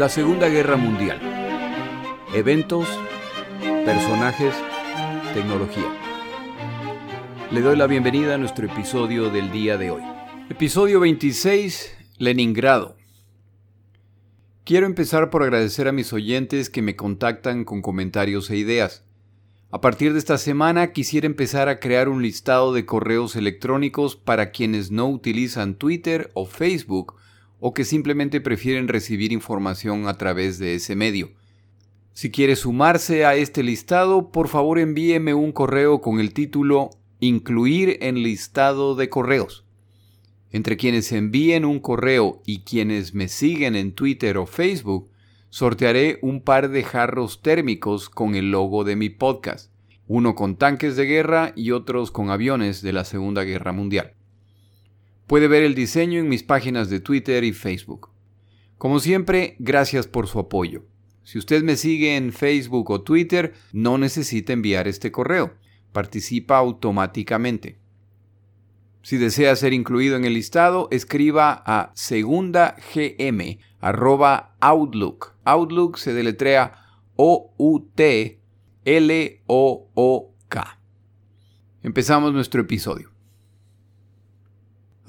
La Segunda Guerra Mundial. Eventos, personajes, tecnología. Le doy la bienvenida a nuestro episodio del día de hoy. Episodio 26, Leningrado. Quiero empezar por agradecer a mis oyentes que me contactan con comentarios e ideas. A partir de esta semana quisiera empezar a crear un listado de correos electrónicos para quienes no utilizan Twitter o Facebook o que simplemente prefieren recibir información a través de ese medio. Si quiere sumarse a este listado, por favor envíeme un correo con el título Incluir en listado de correos. Entre quienes envíen un correo y quienes me siguen en Twitter o Facebook, sortearé un par de jarros térmicos con el logo de mi podcast, uno con tanques de guerra y otros con aviones de la Segunda Guerra Mundial. Puede ver el diseño en mis páginas de Twitter y Facebook. Como siempre, gracias por su apoyo. Si usted me sigue en Facebook o Twitter, no necesita enviar este correo. Participa automáticamente. Si desea ser incluido en el listado, escriba a segundagm@outlook. Outlook se deletrea O-U-T-L-O-O-K. Empezamos nuestro episodio.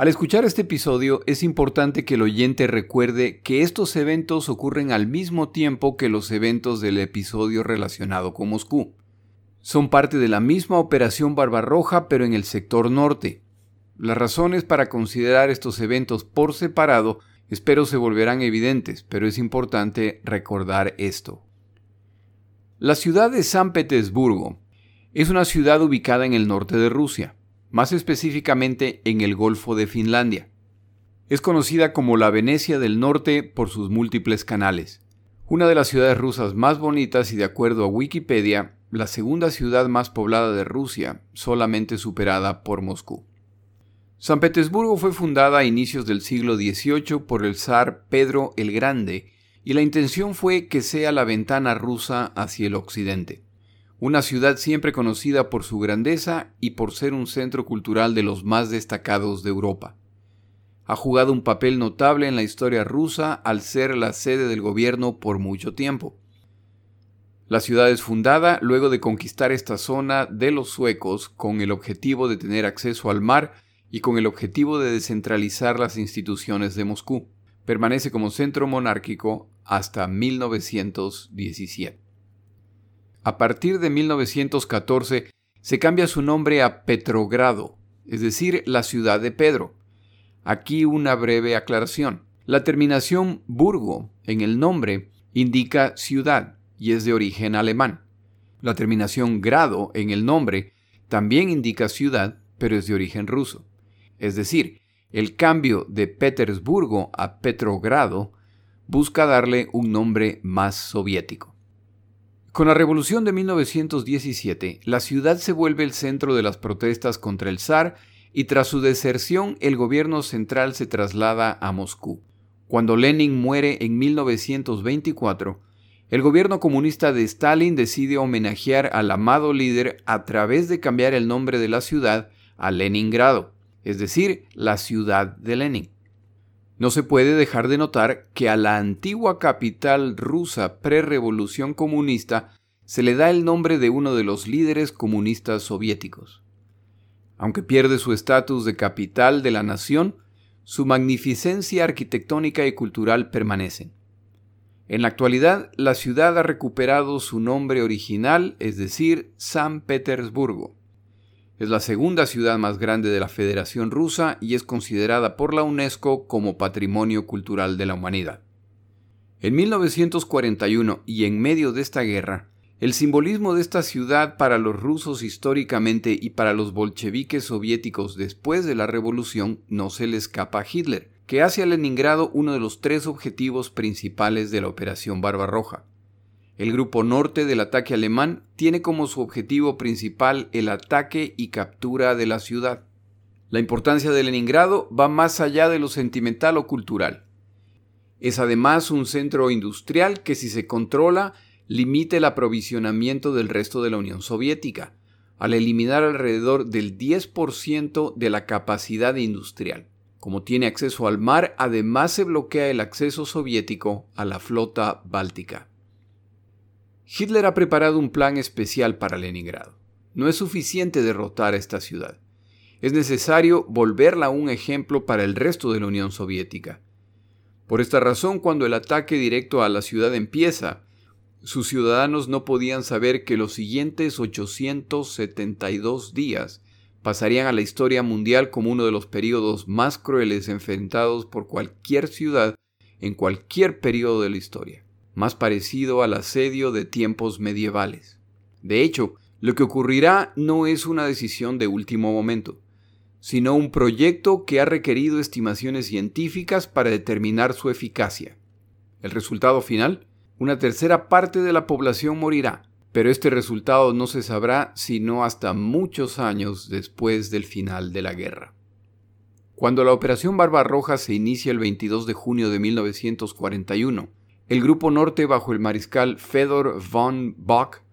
Al escuchar este episodio es importante que el oyente recuerde que estos eventos ocurren al mismo tiempo que los eventos del episodio relacionado con Moscú. Son parte de la misma operación Barbarroja pero en el sector norte. Las razones para considerar estos eventos por separado espero se volverán evidentes, pero es importante recordar esto. La ciudad de San Petersburgo es una ciudad ubicada en el norte de Rusia más específicamente en el Golfo de Finlandia. Es conocida como la Venecia del Norte por sus múltiples canales. Una de las ciudades rusas más bonitas y de acuerdo a Wikipedia, la segunda ciudad más poblada de Rusia, solamente superada por Moscú. San Petersburgo fue fundada a inicios del siglo XVIII por el zar Pedro el Grande y la intención fue que sea la ventana rusa hacia el occidente una ciudad siempre conocida por su grandeza y por ser un centro cultural de los más destacados de Europa. Ha jugado un papel notable en la historia rusa al ser la sede del gobierno por mucho tiempo. La ciudad es fundada luego de conquistar esta zona de los suecos con el objetivo de tener acceso al mar y con el objetivo de descentralizar las instituciones de Moscú. Permanece como centro monárquico hasta 1917. A partir de 1914 se cambia su nombre a Petrogrado, es decir, la ciudad de Pedro. Aquí una breve aclaración. La terminación burgo en el nombre indica ciudad y es de origen alemán. La terminación grado en el nombre también indica ciudad, pero es de origen ruso. Es decir, el cambio de Petersburgo a Petrogrado busca darle un nombre más soviético. Con la revolución de 1917, la ciudad se vuelve el centro de las protestas contra el zar y tras su deserción el gobierno central se traslada a Moscú. Cuando Lenin muere en 1924, el gobierno comunista de Stalin decide homenajear al amado líder a través de cambiar el nombre de la ciudad a Leningrado, es decir, la ciudad de Lenin. No se puede dejar de notar que a la antigua capital rusa pre-revolución comunista se le da el nombre de uno de los líderes comunistas soviéticos. Aunque pierde su estatus de capital de la nación, su magnificencia arquitectónica y cultural permanecen. En la actualidad, la ciudad ha recuperado su nombre original, es decir, San Petersburgo. Es la segunda ciudad más grande de la Federación Rusa y es considerada por la UNESCO como Patrimonio Cultural de la Humanidad. En 1941 y en medio de esta guerra, el simbolismo de esta ciudad para los rusos históricamente y para los bolcheviques soviéticos después de la revolución no se le escapa a Hitler, que hace a Leningrado uno de los tres objetivos principales de la Operación Barbarroja. El grupo norte del ataque alemán tiene como su objetivo principal el ataque y captura de la ciudad. La importancia de Leningrado va más allá de lo sentimental o cultural. Es además un centro industrial que si se controla limite el aprovisionamiento del resto de la Unión Soviética, al eliminar alrededor del 10% de la capacidad industrial. Como tiene acceso al mar, además se bloquea el acceso soviético a la flota báltica. Hitler ha preparado un plan especial para Leningrado. No es suficiente derrotar a esta ciudad. Es necesario volverla un ejemplo para el resto de la Unión Soviética. Por esta razón, cuando el ataque directo a la ciudad empieza, sus ciudadanos no podían saber que los siguientes 872 días pasarían a la historia mundial como uno de los periodos más crueles enfrentados por cualquier ciudad en cualquier periodo de la historia, más parecido al asedio de tiempos medievales. De hecho, lo que ocurrirá no es una decisión de último momento, sino un proyecto que ha requerido estimaciones científicas para determinar su eficacia. El resultado final una tercera parte de la población morirá, pero este resultado no se sabrá sino hasta muchos años después del final de la guerra. Cuando la Operación Barbarroja se inicia el 22 de junio de 1941, el Grupo Norte bajo el mariscal Fedor von Bock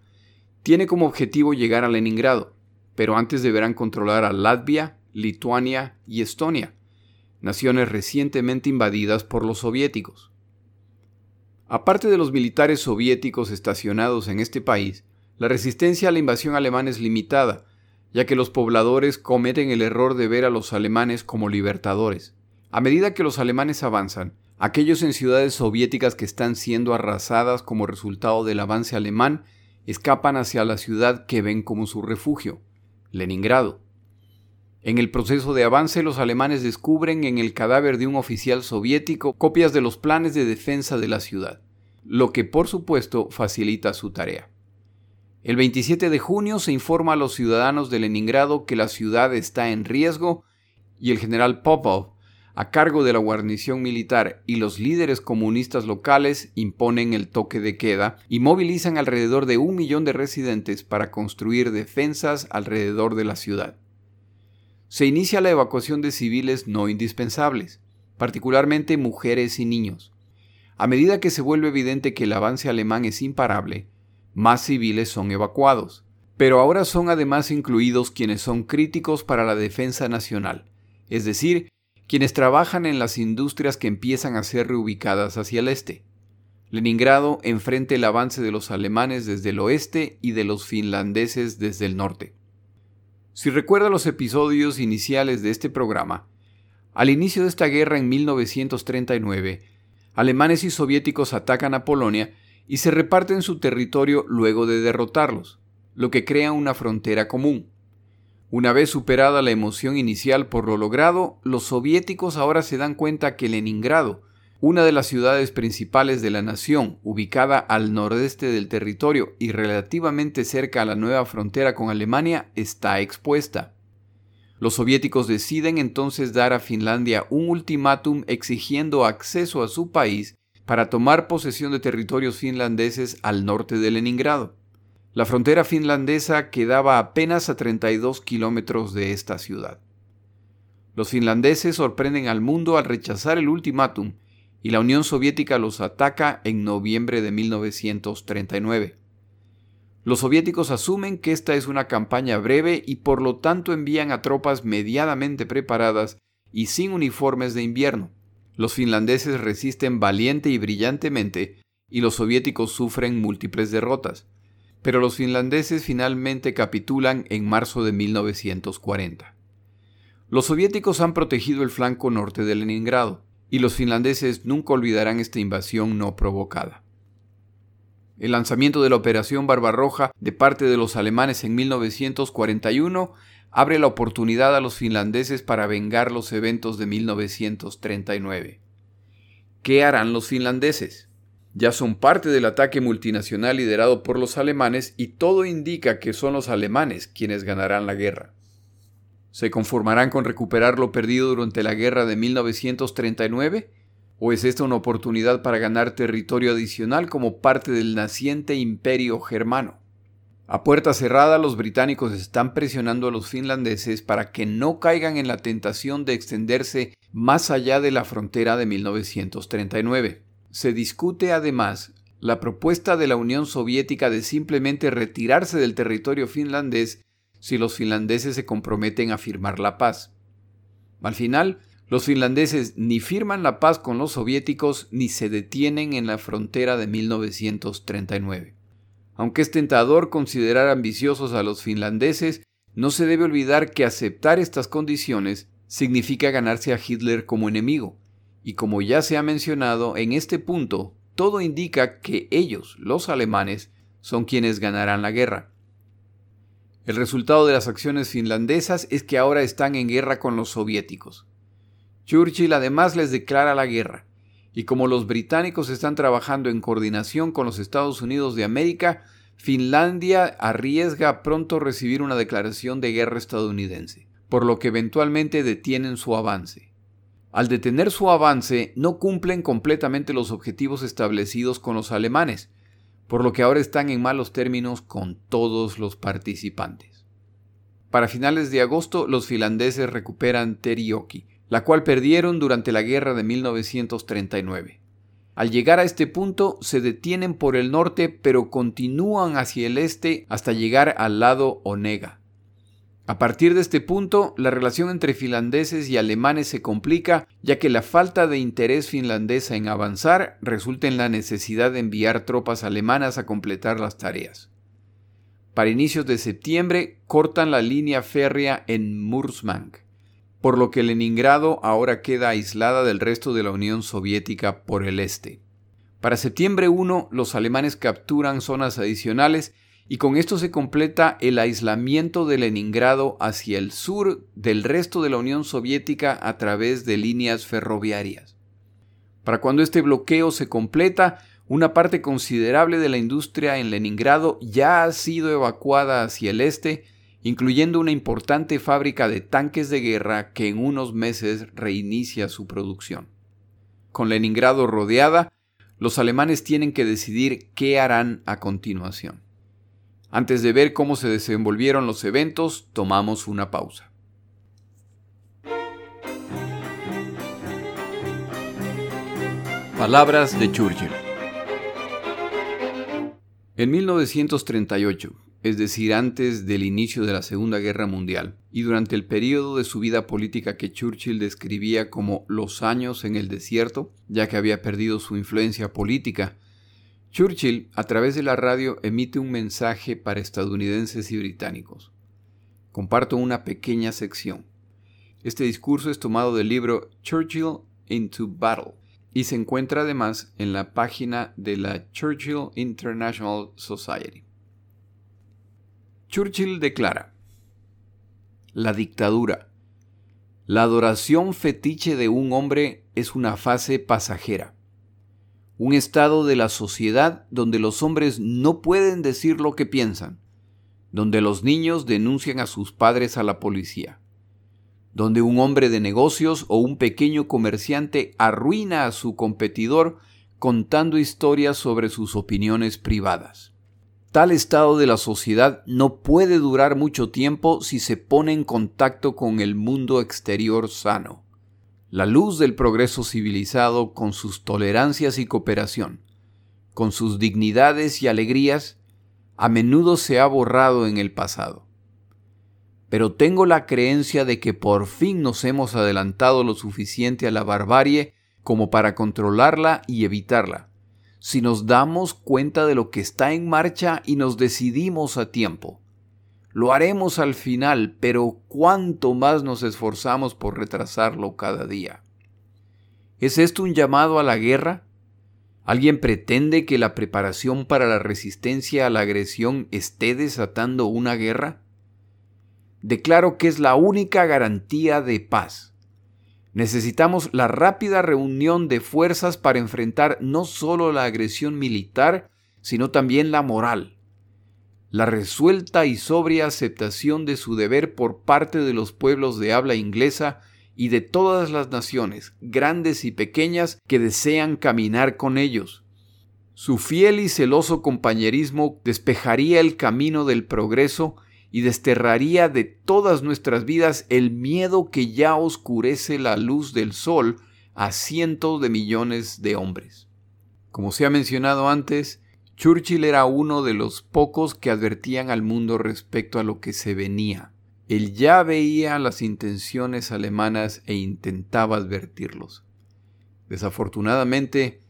tiene como objetivo llegar a Leningrado, pero antes deberán controlar a Latvia, Lituania y Estonia, naciones recientemente invadidas por los soviéticos. Aparte de los militares soviéticos estacionados en este país, la resistencia a la invasión alemana es limitada, ya que los pobladores cometen el error de ver a los alemanes como libertadores. A medida que los alemanes avanzan, aquellos en ciudades soviéticas que están siendo arrasadas como resultado del avance alemán escapan hacia la ciudad que ven como su refugio, Leningrado. En el proceso de avance, los alemanes descubren en el cadáver de un oficial soviético copias de los planes de defensa de la ciudad, lo que por supuesto facilita su tarea. El 27 de junio se informa a los ciudadanos de Leningrado que la ciudad está en riesgo y el general Popov, a cargo de la guarnición militar y los líderes comunistas locales imponen el toque de queda y movilizan alrededor de un millón de residentes para construir defensas alrededor de la ciudad se inicia la evacuación de civiles no indispensables, particularmente mujeres y niños. A medida que se vuelve evidente que el avance alemán es imparable, más civiles son evacuados, pero ahora son además incluidos quienes son críticos para la defensa nacional, es decir, quienes trabajan en las industrias que empiezan a ser reubicadas hacia el este. Leningrado enfrenta el avance de los alemanes desde el oeste y de los finlandeses desde el norte. Si recuerda los episodios iniciales de este programa, al inicio de esta guerra en 1939, alemanes y soviéticos atacan a Polonia y se reparten su territorio luego de derrotarlos, lo que crea una frontera común. Una vez superada la emoción inicial por lo logrado, los soviéticos ahora se dan cuenta que Leningrado una de las ciudades principales de la nación, ubicada al nordeste del territorio y relativamente cerca a la nueva frontera con Alemania, está expuesta. Los soviéticos deciden entonces dar a Finlandia un ultimátum exigiendo acceso a su país para tomar posesión de territorios finlandeses al norte de Leningrado. La frontera finlandesa quedaba apenas a 32 kilómetros de esta ciudad. Los finlandeses sorprenden al mundo al rechazar el ultimátum y la Unión Soviética los ataca en noviembre de 1939. Los soviéticos asumen que esta es una campaña breve y por lo tanto envían a tropas medianamente preparadas y sin uniformes de invierno. Los finlandeses resisten valiente y brillantemente y los soviéticos sufren múltiples derrotas. Pero los finlandeses finalmente capitulan en marzo de 1940. Los soviéticos han protegido el flanco norte de Leningrado y los finlandeses nunca olvidarán esta invasión no provocada. El lanzamiento de la Operación Barbarroja de parte de los alemanes en 1941 abre la oportunidad a los finlandeses para vengar los eventos de 1939. ¿Qué harán los finlandeses? Ya son parte del ataque multinacional liderado por los alemanes y todo indica que son los alemanes quienes ganarán la guerra. ¿Se conformarán con recuperar lo perdido durante la guerra de 1939? ¿O es esta una oportunidad para ganar territorio adicional como parte del naciente imperio germano? A puerta cerrada los británicos están presionando a los finlandeses para que no caigan en la tentación de extenderse más allá de la frontera de 1939. Se discute además la propuesta de la Unión Soviética de simplemente retirarse del territorio finlandés si los finlandeses se comprometen a firmar la paz. Al final, Los finlandeses ni firman la paz con los soviéticos ni se detienen en la frontera de 1939. Aunque es tentador considerar ambiciosos a los finlandeses, no se debe olvidar que aceptar estas condiciones significa ganarse a Hitler como enemigo, y como ya se ha mencionado, en este punto todo indica que ellos, los alemanes, son quienes ganarán la guerra. El resultado de las acciones finlandesas es que ahora están en guerra con los soviéticos. Churchill además les declara la guerra, y como los británicos están trabajando en coordinación con los Estados Unidos de América, Finlandia arriesga pronto recibir una declaración de guerra estadounidense, por lo que eventualmente detienen su avance. Al detener su avance, no cumplen completamente los objetivos establecidos con los alemanes, por lo que ahora están en malos términos con todos los participantes. Para finales de agosto, los finlandeses recuperan Terioki, la cual perdieron durante la guerra de 1939. Al llegar a este punto se detienen por el norte pero continúan hacia el este hasta llegar al lado Onega. A partir de este punto, la relación entre finlandeses y alemanes se complica, ya que la falta de interés finlandesa en avanzar resulta en la necesidad de enviar tropas alemanas a completar las tareas. Para inicios de septiembre cortan la línea férrea en Murmansk por lo que Leningrado ahora queda aislada del resto de la Unión Soviética por el este. Para septiembre 1, los alemanes capturan zonas adicionales y con esto se completa el aislamiento de Leningrado hacia el sur del resto de la Unión Soviética a través de líneas ferroviarias. Para cuando este bloqueo se completa, una parte considerable de la industria en Leningrado ya ha sido evacuada hacia el este incluyendo una importante fábrica de tanques de guerra que en unos meses reinicia su producción. Con Leningrado rodeada, los alemanes tienen que decidir qué harán a continuación. Antes de ver cómo se desenvolvieron los eventos, tomamos una pausa. Palabras de Churchill. En 1938, es decir, antes del inicio de la Segunda Guerra Mundial, y durante el periodo de su vida política que Churchill describía como los años en el desierto, ya que había perdido su influencia política, Churchill, a través de la radio, emite un mensaje para estadounidenses y británicos. Comparto una pequeña sección. Este discurso es tomado del libro Churchill into Battle y se encuentra además en la página de la Churchill International Society. Churchill declara, la dictadura, la adoración fetiche de un hombre es una fase pasajera, un estado de la sociedad donde los hombres no pueden decir lo que piensan, donde los niños denuncian a sus padres a la policía, donde un hombre de negocios o un pequeño comerciante arruina a su competidor contando historias sobre sus opiniones privadas. Tal estado de la sociedad no puede durar mucho tiempo si se pone en contacto con el mundo exterior sano. La luz del progreso civilizado con sus tolerancias y cooperación, con sus dignidades y alegrías, a menudo se ha borrado en el pasado. Pero tengo la creencia de que por fin nos hemos adelantado lo suficiente a la barbarie como para controlarla y evitarla si nos damos cuenta de lo que está en marcha y nos decidimos a tiempo. Lo haremos al final, pero cuánto más nos esforzamos por retrasarlo cada día. ¿Es esto un llamado a la guerra? ¿Alguien pretende que la preparación para la resistencia a la agresión esté desatando una guerra? Declaro que es la única garantía de paz. Necesitamos la rápida reunión de fuerzas para enfrentar no solo la agresión militar, sino también la moral. La resuelta y sobria aceptación de su deber por parte de los pueblos de habla inglesa y de todas las naciones, grandes y pequeñas, que desean caminar con ellos. Su fiel y celoso compañerismo despejaría el camino del progreso y desterraría de todas nuestras vidas el miedo que ya oscurece la luz del sol a cientos de millones de hombres. Como se ha mencionado antes, Churchill era uno de los pocos que advertían al mundo respecto a lo que se venía. Él ya veía las intenciones alemanas e intentaba advertirlos. Desafortunadamente,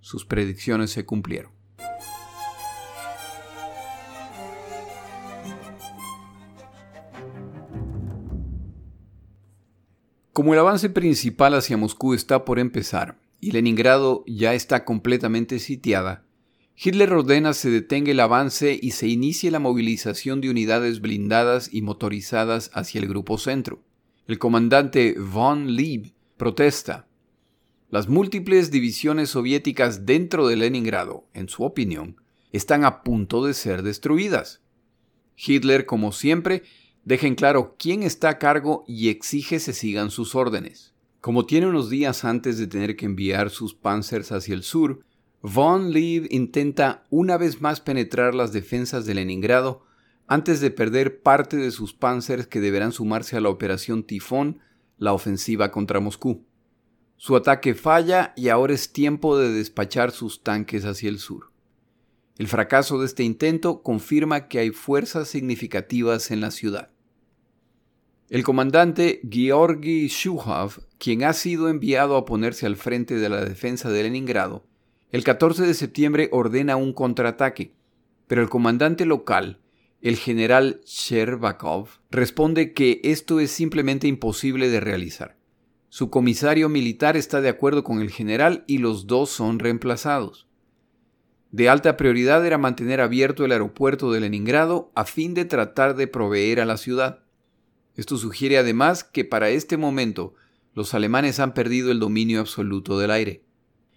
sus predicciones se cumplieron. Como el avance principal hacia Moscú está por empezar y Leningrado ya está completamente sitiada, Hitler ordena se detenga el avance y se inicie la movilización de unidades blindadas y motorizadas hacia el grupo centro. El comandante von Lieb protesta. Las múltiples divisiones soviéticas dentro de Leningrado, en su opinión, están a punto de ser destruidas. Hitler, como siempre, deja en claro quién está a cargo y exige se sigan sus órdenes. Como tiene unos días antes de tener que enviar sus panzers hacia el sur, Von Lieb intenta una vez más penetrar las defensas de Leningrado antes de perder parte de sus panzers que deberán sumarse a la operación Tifón, la ofensiva contra Moscú. Su ataque falla y ahora es tiempo de despachar sus tanques hacia el sur. El fracaso de este intento confirma que hay fuerzas significativas en la ciudad. El comandante Georgi Shuhov, quien ha sido enviado a ponerse al frente de la defensa de Leningrado, el 14 de septiembre ordena un contraataque, pero el comandante local, el general Sherbakov, responde que esto es simplemente imposible de realizar. Su comisario militar está de acuerdo con el general y los dos son reemplazados. De alta prioridad era mantener abierto el aeropuerto de Leningrado a fin de tratar de proveer a la ciudad. Esto sugiere además que para este momento los alemanes han perdido el dominio absoluto del aire.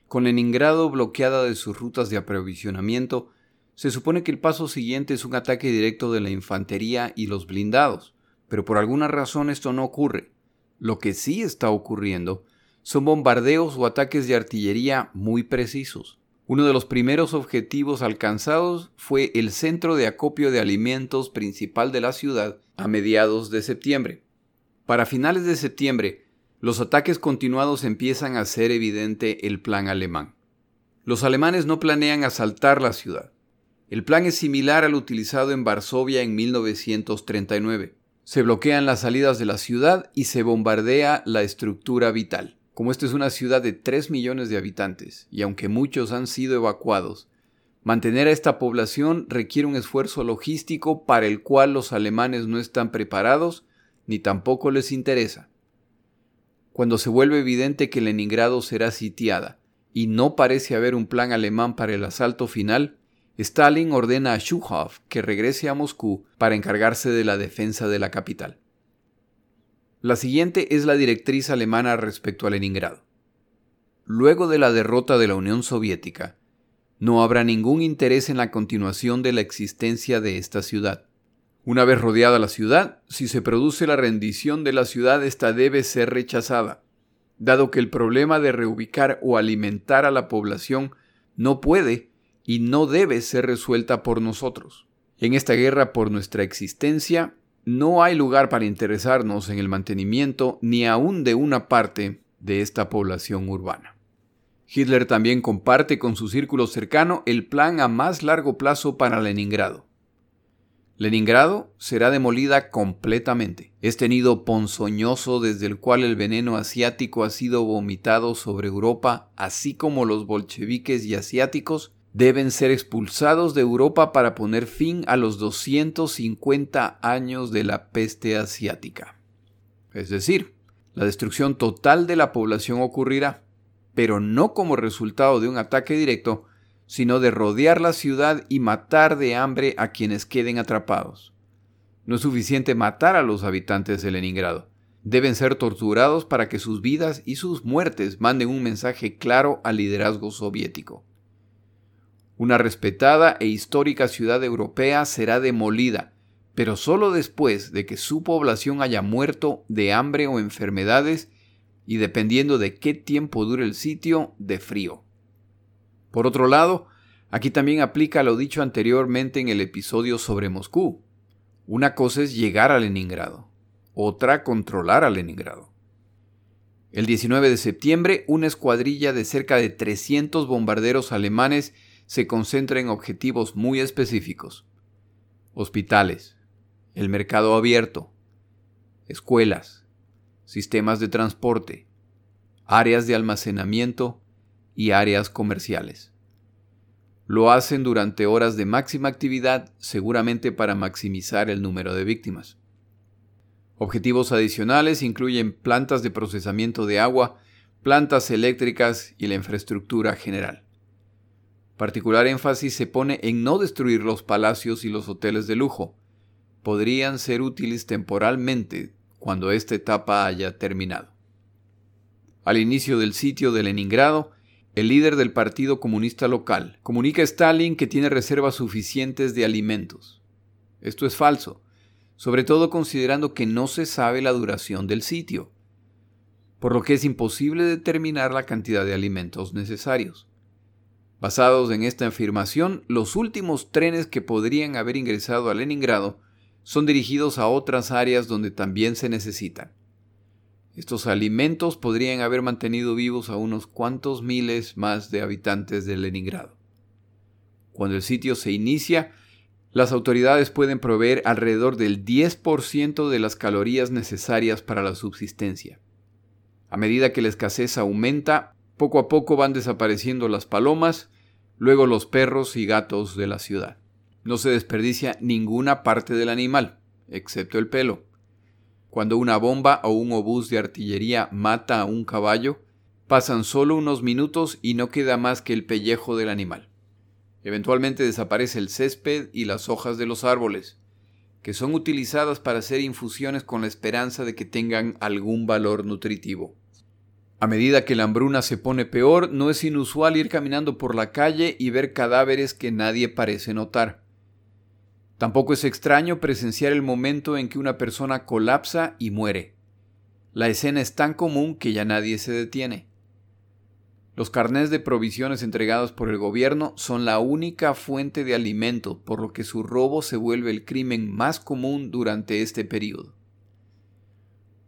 Con Leningrado bloqueada de sus rutas de aprovisionamiento, se supone que el paso siguiente es un ataque directo de la infantería y los blindados, pero por alguna razón esto no ocurre. Lo que sí está ocurriendo son bombardeos o ataques de artillería muy precisos. Uno de los primeros objetivos alcanzados fue el centro de acopio de alimentos principal de la ciudad a mediados de septiembre. Para finales de septiembre, los ataques continuados empiezan a hacer evidente el plan alemán. Los alemanes no planean asaltar la ciudad. El plan es similar al utilizado en Varsovia en 1939. Se bloquean las salidas de la ciudad y se bombardea la estructura vital. Como esta es una ciudad de 3 millones de habitantes, y aunque muchos han sido evacuados, mantener a esta población requiere un esfuerzo logístico para el cual los alemanes no están preparados ni tampoco les interesa cuando se vuelve evidente que Leningrado será sitiada y no parece haber un plan alemán para el asalto final, Stalin ordena a Shuhov que regrese a Moscú para encargarse de la defensa de la capital. La siguiente es la directriz alemana respecto a Leningrado. Luego de la derrota de la Unión Soviética, no habrá ningún interés en la continuación de la existencia de esta ciudad. Una vez rodeada la ciudad, si se produce la rendición de la ciudad, esta debe ser rechazada, dado que el problema de reubicar o alimentar a la población no puede y no debe ser resuelta por nosotros. En esta guerra por nuestra existencia, no hay lugar para interesarnos en el mantenimiento ni aún de una parte de esta población urbana. Hitler también comparte con su círculo cercano el plan a más largo plazo para Leningrado. Leningrado será demolida completamente. Este nido ponzoñoso desde el cual el veneno asiático ha sido vomitado sobre Europa, así como los bolcheviques y asiáticos, deben ser expulsados de Europa para poner fin a los 250 años de la peste asiática. Es decir, la destrucción total de la población ocurrirá, pero no como resultado de un ataque directo, sino de rodear la ciudad y matar de hambre a quienes queden atrapados. No es suficiente matar a los habitantes de Leningrado. Deben ser torturados para que sus vidas y sus muertes manden un mensaje claro al liderazgo soviético. Una respetada e histórica ciudad europea será demolida, pero solo después de que su población haya muerto de hambre o enfermedades y dependiendo de qué tiempo dure el sitio, de frío. Por otro lado, aquí también aplica lo dicho anteriormente en el episodio sobre Moscú. Una cosa es llegar a Leningrado, otra controlar a Leningrado. El 19 de septiembre, una escuadrilla de cerca de 300 bombarderos alemanes se concentra en objetivos muy específicos. Hospitales, el mercado abierto, escuelas, sistemas de transporte, áreas de almacenamiento y áreas comerciales. Lo hacen durante horas de máxima actividad, seguramente para maximizar el número de víctimas. Objetivos adicionales incluyen plantas de procesamiento de agua, plantas eléctricas y la infraestructura general. Particular énfasis se pone en no destruir los palacios y los hoteles de lujo. Podrían ser útiles temporalmente cuando esta etapa haya terminado. Al inicio del sitio de Leningrado, el líder del Partido Comunista local comunica a Stalin que tiene reservas suficientes de alimentos. Esto es falso, sobre todo considerando que no se sabe la duración del sitio, por lo que es imposible determinar la cantidad de alimentos necesarios. Basados en esta afirmación, los últimos trenes que podrían haber ingresado a Leningrado son dirigidos a otras áreas donde también se necesitan. Estos alimentos podrían haber mantenido vivos a unos cuantos miles más de habitantes de Leningrado. Cuando el sitio se inicia, las autoridades pueden proveer alrededor del 10% de las calorías necesarias para la subsistencia. A medida que la escasez aumenta, poco a poco van desapareciendo las palomas, luego los perros y gatos de la ciudad. No se desperdicia ninguna parte del animal, excepto el pelo. Cuando una bomba o un obús de artillería mata a un caballo, pasan solo unos minutos y no queda más que el pellejo del animal. Eventualmente desaparece el césped y las hojas de los árboles, que son utilizadas para hacer infusiones con la esperanza de que tengan algún valor nutritivo. A medida que la hambruna se pone peor, no es inusual ir caminando por la calle y ver cadáveres que nadie parece notar. Tampoco es extraño presenciar el momento en que una persona colapsa y muere. La escena es tan común que ya nadie se detiene. Los carnés de provisiones entregados por el gobierno son la única fuente de alimento, por lo que su robo se vuelve el crimen más común durante este periodo.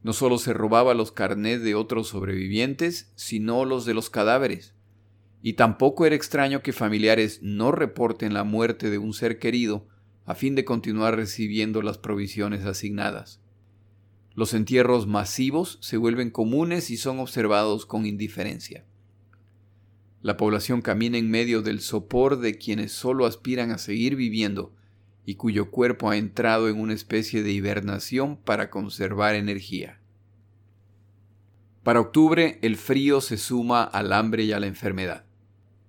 No solo se robaba los carnés de otros sobrevivientes, sino los de los cadáveres. Y tampoco era extraño que familiares no reporten la muerte de un ser querido a fin de continuar recibiendo las provisiones asignadas. Los entierros masivos se vuelven comunes y son observados con indiferencia. La población camina en medio del sopor de quienes solo aspiran a seguir viviendo y cuyo cuerpo ha entrado en una especie de hibernación para conservar energía. Para octubre el frío se suma al hambre y a la enfermedad.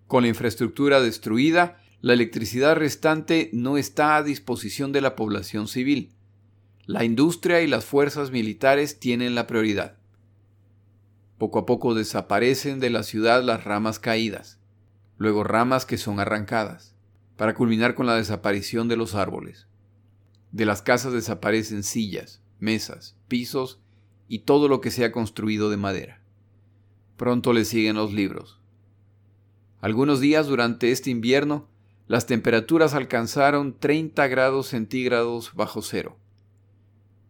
Con la infraestructura destruida, la electricidad restante no está a disposición de la población civil. La industria y las fuerzas militares tienen la prioridad. Poco a poco desaparecen de la ciudad las ramas caídas, luego ramas que son arrancadas para culminar con la desaparición de los árboles. De las casas desaparecen sillas, mesas, pisos y todo lo que sea construido de madera. Pronto le siguen los libros. Algunos días durante este invierno, las temperaturas alcanzaron 30 grados centígrados bajo cero.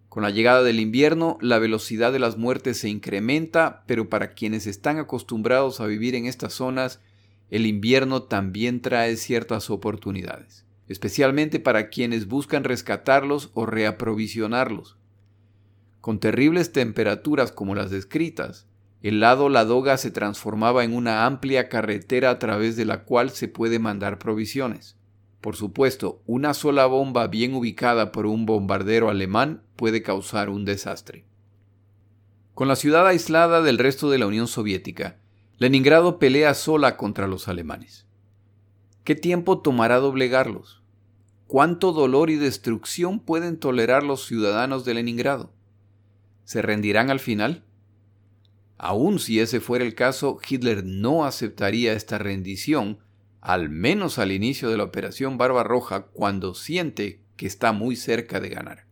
Con la llegada del invierno, la velocidad de las muertes se incrementa, pero para quienes están acostumbrados a vivir en estas zonas, el invierno también trae ciertas oportunidades, especialmente para quienes buscan rescatarlos o reaprovisionarlos. Con terribles temperaturas como las descritas, el lado Ladoga se transformaba en una amplia carretera a través de la cual se puede mandar provisiones. Por supuesto, una sola bomba bien ubicada por un bombardero alemán puede causar un desastre. Con la ciudad aislada del resto de la Unión Soviética, Leningrado pelea sola contra los alemanes. ¿Qué tiempo tomará doblegarlos? ¿Cuánto dolor y destrucción pueden tolerar los ciudadanos de Leningrado? ¿Se rendirán al final? Aun si ese fuera el caso, Hitler no aceptaría esta rendición, al menos al inicio de la Operación Barbarroja, cuando siente que está muy cerca de ganar.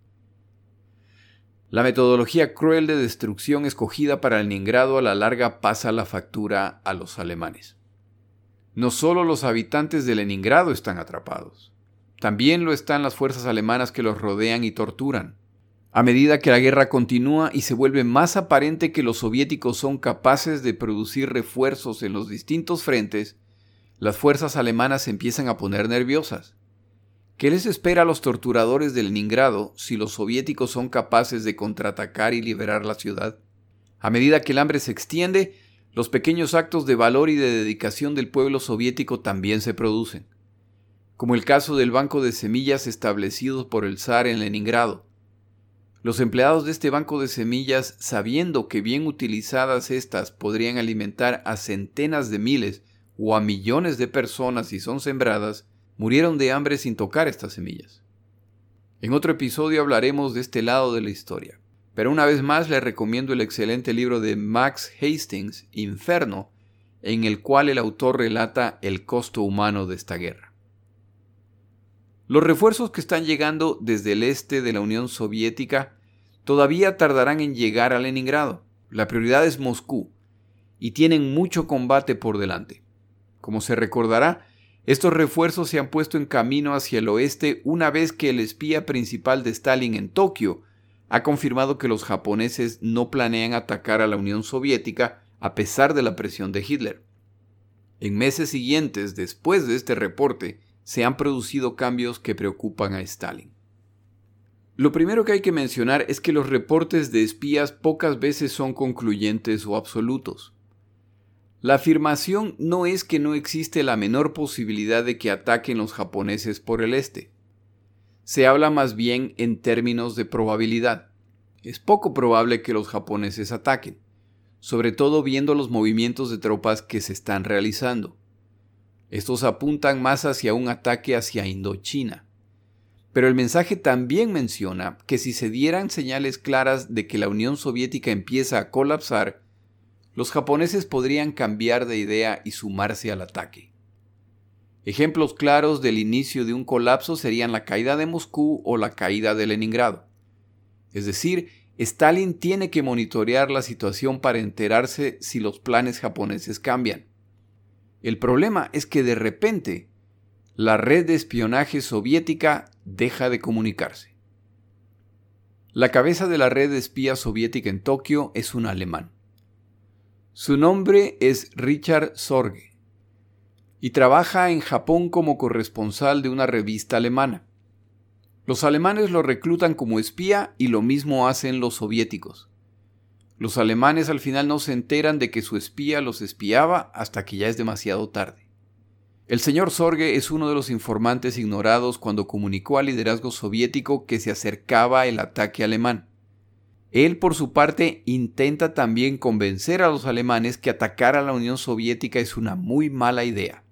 La metodología cruel de destrucción escogida para Leningrado a la larga pasa la factura a los alemanes. No solo los habitantes de Leningrado están atrapados, también lo están las fuerzas alemanas que los rodean y torturan. A medida que la guerra continúa y se vuelve más aparente que los soviéticos son capaces de producir refuerzos en los distintos frentes, las fuerzas alemanas se empiezan a poner nerviosas. ¿Qué les espera a los torturadores de Leningrado si los soviéticos son capaces de contraatacar y liberar la ciudad? A medida que el hambre se extiende, los pequeños actos de valor y de dedicación del pueblo soviético también se producen, como el caso del banco de semillas establecido por el zar en Leningrado. Los empleados de este banco de semillas, sabiendo que bien utilizadas éstas podrían alimentar a centenas de miles o a millones de personas si son sembradas, murieron de hambre sin tocar estas semillas. En otro episodio hablaremos de este lado de la historia, pero una vez más les recomiendo el excelente libro de Max Hastings, Inferno, en el cual el autor relata el costo humano de esta guerra. Los refuerzos que están llegando desde el este de la Unión Soviética todavía tardarán en llegar a Leningrado. La prioridad es Moscú y tienen mucho combate por delante. Como se recordará, estos refuerzos se han puesto en camino hacia el oeste una vez que el espía principal de Stalin en Tokio ha confirmado que los japoneses no planean atacar a la Unión Soviética a pesar de la presión de Hitler. En meses siguientes, después de este reporte, se han producido cambios que preocupan a Stalin. Lo primero que hay que mencionar es que los reportes de espías pocas veces son concluyentes o absolutos. La afirmación no es que no existe la menor posibilidad de que ataquen los japoneses por el este. Se habla más bien en términos de probabilidad. Es poco probable que los japoneses ataquen, sobre todo viendo los movimientos de tropas que se están realizando. Estos apuntan más hacia un ataque hacia Indochina. Pero el mensaje también menciona que si se dieran señales claras de que la Unión Soviética empieza a colapsar, los japoneses podrían cambiar de idea y sumarse al ataque. Ejemplos claros del inicio de un colapso serían la caída de Moscú o la caída de Leningrado. Es decir, Stalin tiene que monitorear la situación para enterarse si los planes japoneses cambian. El problema es que de repente la red de espionaje soviética deja de comunicarse. La cabeza de la red de espías soviética en Tokio es un alemán. Su nombre es Richard Sorge y trabaja en Japón como corresponsal de una revista alemana. Los alemanes lo reclutan como espía y lo mismo hacen los soviéticos. Los alemanes al final no se enteran de que su espía los espiaba hasta que ya es demasiado tarde. El señor Sorge es uno de los informantes ignorados cuando comunicó al liderazgo soviético que se acercaba el ataque alemán. Él, por su parte, intenta también convencer a los alemanes que atacar a la Unión Soviética es una muy mala idea.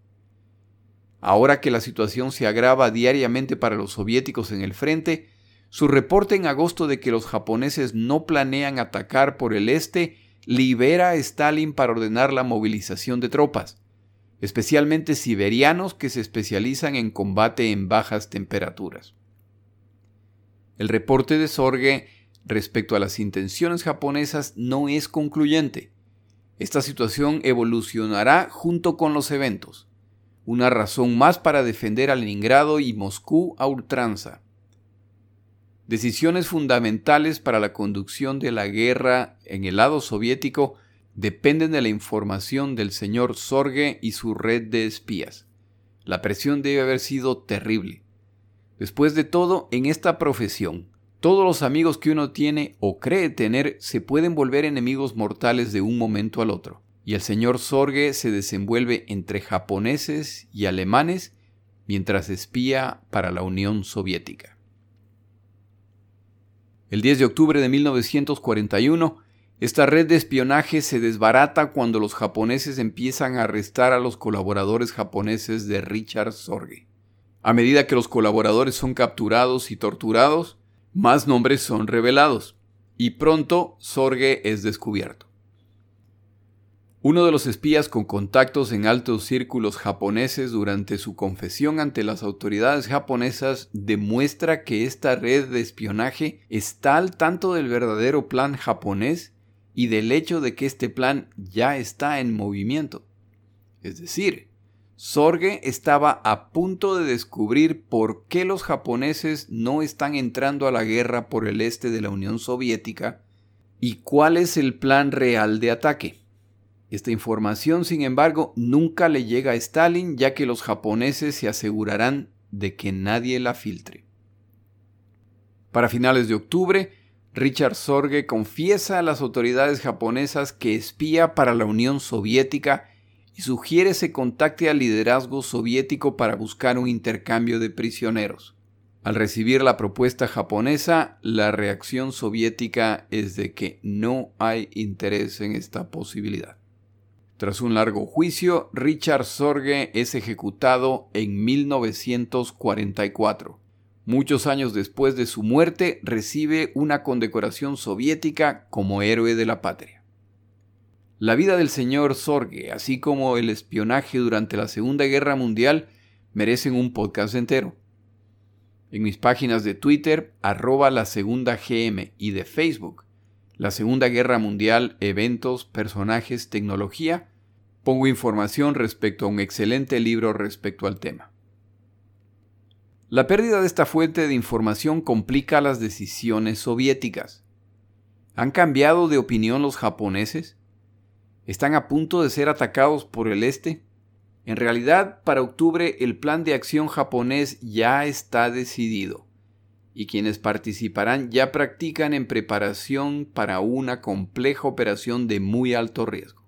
Ahora que la situación se agrava diariamente para los soviéticos en el frente, su reporte en agosto de que los japoneses no planean atacar por el este libera a Stalin para ordenar la movilización de tropas, especialmente siberianos que se especializan en combate en bajas temperaturas. El reporte de Sorge respecto a las intenciones japonesas no es concluyente. Esta situación evolucionará junto con los eventos, una razón más para defender a Leningrado y Moscú a ultranza. Decisiones fundamentales para la conducción de la guerra en el lado soviético dependen de la información del señor Sorge y su red de espías. La presión debe haber sido terrible. Después de todo, en esta profesión, todos los amigos que uno tiene o cree tener se pueden volver enemigos mortales de un momento al otro. Y el señor Sorge se desenvuelve entre japoneses y alemanes mientras espía para la Unión Soviética. El 10 de octubre de 1941, esta red de espionaje se desbarata cuando los japoneses empiezan a arrestar a los colaboradores japoneses de Richard Sorge. A medida que los colaboradores son capturados y torturados, más nombres son revelados, y pronto Sorge es descubierto. Uno de los espías con contactos en altos círculos japoneses durante su confesión ante las autoridades japonesas demuestra que esta red de espionaje está al tanto del verdadero plan japonés y del hecho de que este plan ya está en movimiento. Es decir, Sorge estaba a punto de descubrir por qué los japoneses no están entrando a la guerra por el este de la Unión Soviética y cuál es el plan real de ataque. Esta información, sin embargo, nunca le llega a Stalin ya que los japoneses se asegurarán de que nadie la filtre. Para finales de octubre, Richard Sorge confiesa a las autoridades japonesas que espía para la Unión Soviética y sugiere se contacte al liderazgo soviético para buscar un intercambio de prisioneros. Al recibir la propuesta japonesa, la reacción soviética es de que no hay interés en esta posibilidad. Tras un largo juicio, Richard Sorge es ejecutado en 1944. Muchos años después de su muerte, recibe una condecoración soviética como héroe de la patria. La vida del señor Sorge, así como el espionaje durante la Segunda Guerra Mundial, merecen un podcast entero. En mis páginas de Twitter, arroba la segunda GM y de Facebook, la Segunda Guerra Mundial, eventos, personajes, tecnología, pongo información respecto a un excelente libro respecto al tema. La pérdida de esta fuente de información complica las decisiones soviéticas. ¿Han cambiado de opinión los japoneses? ¿Están a punto de ser atacados por el este? En realidad, para octubre el plan de acción japonés ya está decidido y quienes participarán ya practican en preparación para una compleja operación de muy alto riesgo.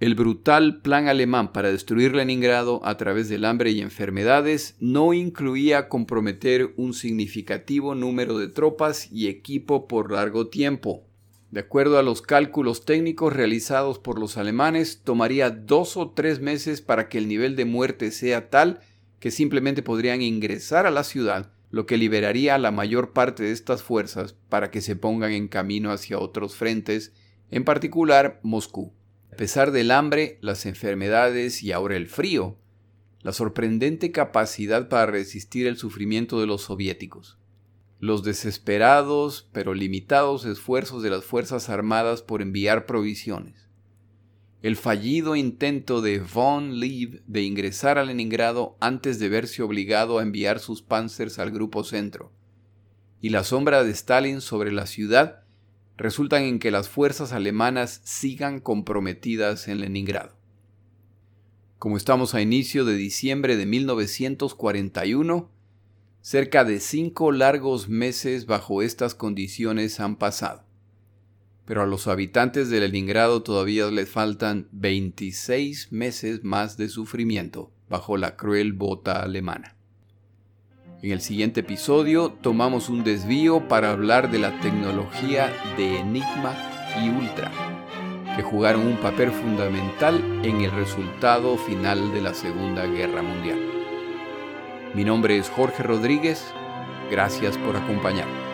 El brutal plan alemán para destruir Leningrado a través del hambre y enfermedades no incluía comprometer un significativo número de tropas y equipo por largo tiempo. De acuerdo a los cálculos técnicos realizados por los alemanes, tomaría dos o tres meses para que el nivel de muerte sea tal que simplemente podrían ingresar a la ciudad, lo que liberaría a la mayor parte de estas fuerzas para que se pongan en camino hacia otros frentes, en particular Moscú. A pesar del hambre, las enfermedades y ahora el frío, la sorprendente capacidad para resistir el sufrimiento de los soviéticos, los desesperados pero limitados esfuerzos de las Fuerzas Armadas por enviar provisiones, el fallido intento de von Lieb de ingresar a Leningrado antes de verse obligado a enviar sus panzers al Grupo Centro, y la sombra de Stalin sobre la ciudad resultan en que las fuerzas alemanas sigan comprometidas en Leningrado. Como estamos a inicio de diciembre de 1941, cerca de cinco largos meses bajo estas condiciones han pasado. Pero a los habitantes de Leningrado todavía les faltan 26 meses más de sufrimiento bajo la cruel bota alemana. En el siguiente episodio tomamos un desvío para hablar de la tecnología de Enigma y Ultra, que jugaron un papel fundamental en el resultado final de la Segunda Guerra Mundial. Mi nombre es Jorge Rodríguez, gracias por acompañarme.